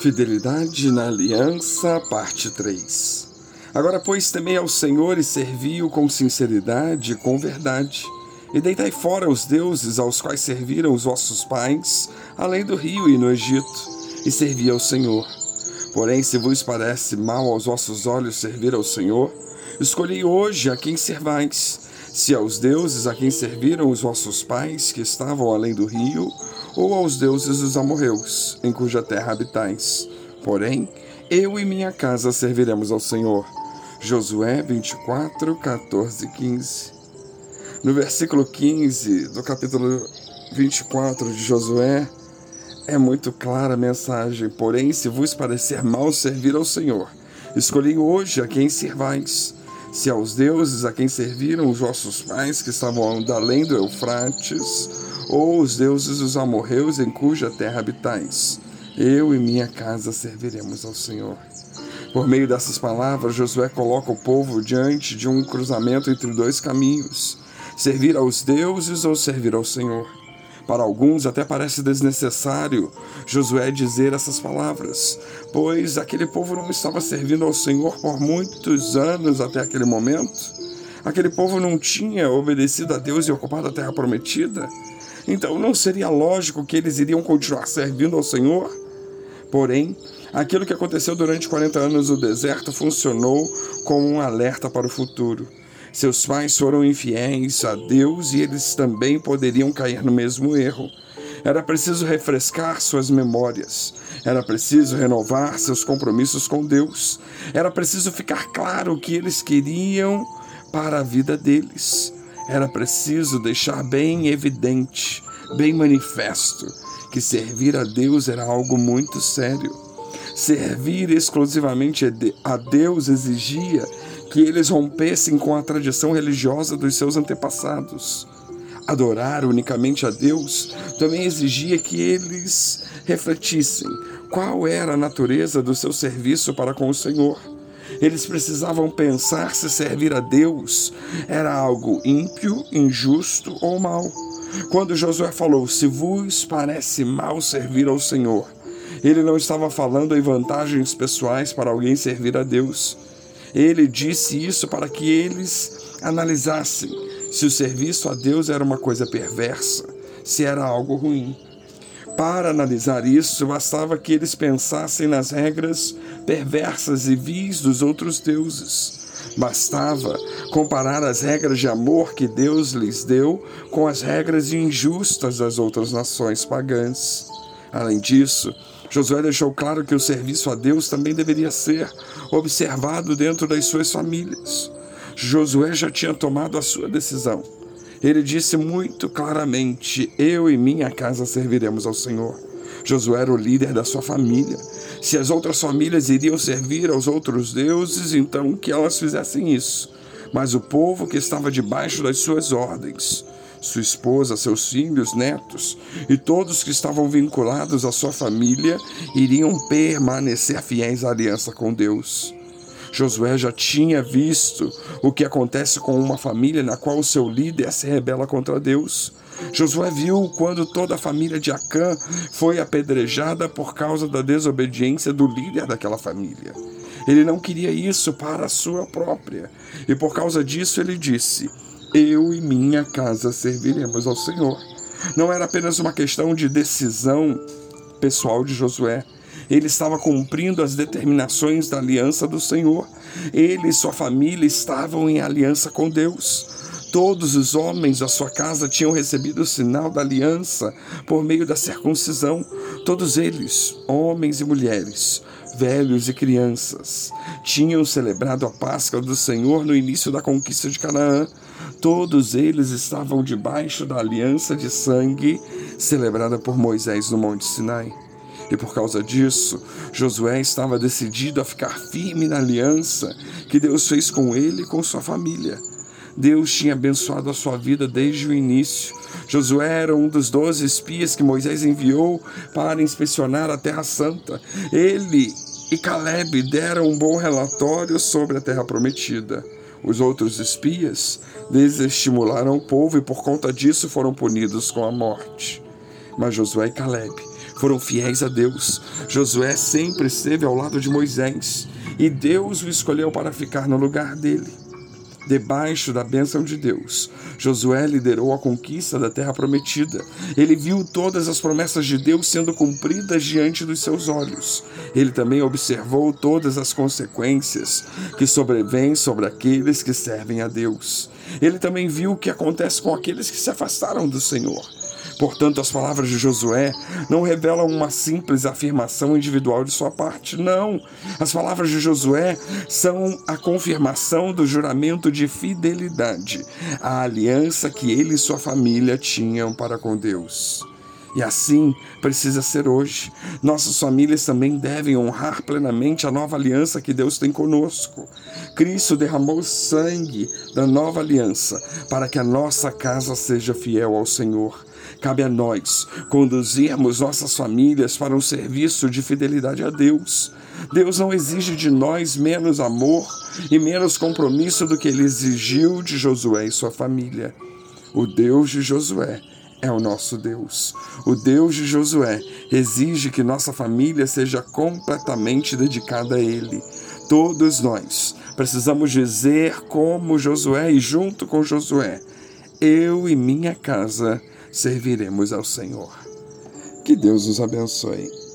Fidelidade na Aliança, parte 3. Agora, pois, temei ao Senhor e servi-o com sinceridade e com verdade. E deitai fora os deuses aos quais serviram os vossos pais, além do rio e no Egito, e servi ao Senhor. Porém, se vos parece mal aos vossos olhos servir ao Senhor, escolhi hoje a quem servais, se aos deuses a quem serviram os vossos pais, que estavam além do rio, ou aos deuses dos amorreus, em cuja terra habitais. Porém, eu e minha casa serviremos ao Senhor. Josué 24, 14 e 15. No versículo 15 do capítulo 24 de Josué, é muito clara a mensagem. Porém, se vos parecer mal servir ao Senhor, escolhi hoje a quem servais. Se aos deuses a quem serviram os vossos pais que estavam além do Eufrates, ou os deuses dos amorreus em cuja terra habitais. Eu e minha casa serviremos ao Senhor. Por meio dessas palavras, Josué coloca o povo diante de um cruzamento entre dois caminhos: servir aos deuses ou servir ao Senhor. Para alguns até parece desnecessário Josué dizer essas palavras, pois aquele povo não estava servindo ao Senhor por muitos anos até aquele momento. Aquele povo não tinha obedecido a Deus e ocupado a terra prometida. Então não seria lógico que eles iriam continuar servindo ao Senhor? Porém, aquilo que aconteceu durante 40 anos no deserto funcionou como um alerta para o futuro. Seus pais foram infiéis a Deus e eles também poderiam cair no mesmo erro. Era preciso refrescar suas memórias. Era preciso renovar seus compromissos com Deus. Era preciso ficar claro o que eles queriam para a vida deles era preciso deixar bem evidente, bem manifesto, que servir a Deus era algo muito sério. Servir exclusivamente a Deus exigia que eles rompessem com a tradição religiosa dos seus antepassados. Adorar unicamente a Deus também exigia que eles refletissem qual era a natureza do seu serviço para com o Senhor eles precisavam pensar se servir a Deus era algo ímpio, injusto ou mal. Quando Josué falou: Se vos parece mal servir ao Senhor, ele não estava falando em vantagens pessoais para alguém servir a Deus. Ele disse isso para que eles analisassem se o serviço a Deus era uma coisa perversa, se era algo ruim. Para analisar isso, bastava que eles pensassem nas regras perversas e vis dos outros deuses. Bastava comparar as regras de amor que Deus lhes deu com as regras injustas das outras nações pagãs. Além disso, Josué deixou claro que o serviço a Deus também deveria ser observado dentro das suas famílias. Josué já tinha tomado a sua decisão ele disse muito claramente: Eu e minha casa serviremos ao Senhor. Josué era o líder da sua família. Se as outras famílias iriam servir aos outros deuses, então que elas fizessem isso. Mas o povo que estava debaixo das suas ordens, sua esposa, seus filhos, netos e todos que estavam vinculados à sua família, iriam permanecer fiéis à aliança com Deus. Josué já tinha visto o que acontece com uma família na qual o seu líder se rebela contra Deus. Josué viu quando toda a família de Acã foi apedrejada por causa da desobediência do líder daquela família. Ele não queria isso para a sua própria, e por causa disso ele disse: Eu e minha casa serviremos ao Senhor. Não era apenas uma questão de decisão pessoal de Josué, ele estava cumprindo as determinações da aliança do Senhor. Ele e sua família estavam em aliança com Deus. Todos os homens da sua casa tinham recebido o sinal da aliança por meio da circuncisão. Todos eles, homens e mulheres, velhos e crianças, tinham celebrado a Páscoa do Senhor no início da conquista de Canaã. Todos eles estavam debaixo da aliança de sangue celebrada por Moisés no Monte Sinai. E por causa disso, Josué estava decidido a ficar firme na aliança que Deus fez com ele e com sua família. Deus tinha abençoado a sua vida desde o início. Josué era um dos doze espias que Moisés enviou para inspecionar a Terra Santa. Ele e Caleb deram um bom relatório sobre a Terra Prometida. Os outros espias desestimularam o povo e por conta disso foram punidos com a morte. Mas Josué e Caleb foram fiéis a Deus. Josué sempre esteve ao lado de Moisés e Deus o escolheu para ficar no lugar dele. Debaixo da bênção de Deus, Josué liderou a conquista da terra prometida. Ele viu todas as promessas de Deus sendo cumpridas diante dos seus olhos. Ele também observou todas as consequências que sobrevêm sobre aqueles que servem a Deus. Ele também viu o que acontece com aqueles que se afastaram do Senhor. Portanto, as palavras de Josué não revelam uma simples afirmação individual de sua parte, não. As palavras de Josué são a confirmação do juramento de fidelidade, a aliança que ele e sua família tinham para com Deus. E assim precisa ser hoje. Nossas famílias também devem honrar plenamente a nova aliança que Deus tem conosco. Cristo derramou sangue da nova aliança para que a nossa casa seja fiel ao Senhor. Cabe a nós conduzirmos nossas famílias para um serviço de fidelidade a Deus. Deus não exige de nós menos amor e menos compromisso do que ele exigiu de Josué e sua família. O Deus de Josué é o nosso Deus. O Deus de Josué exige que nossa família seja completamente dedicada a Ele. Todos nós precisamos dizer como Josué e junto com Josué, eu e minha casa serviremos ao Senhor. Que Deus nos abençoe.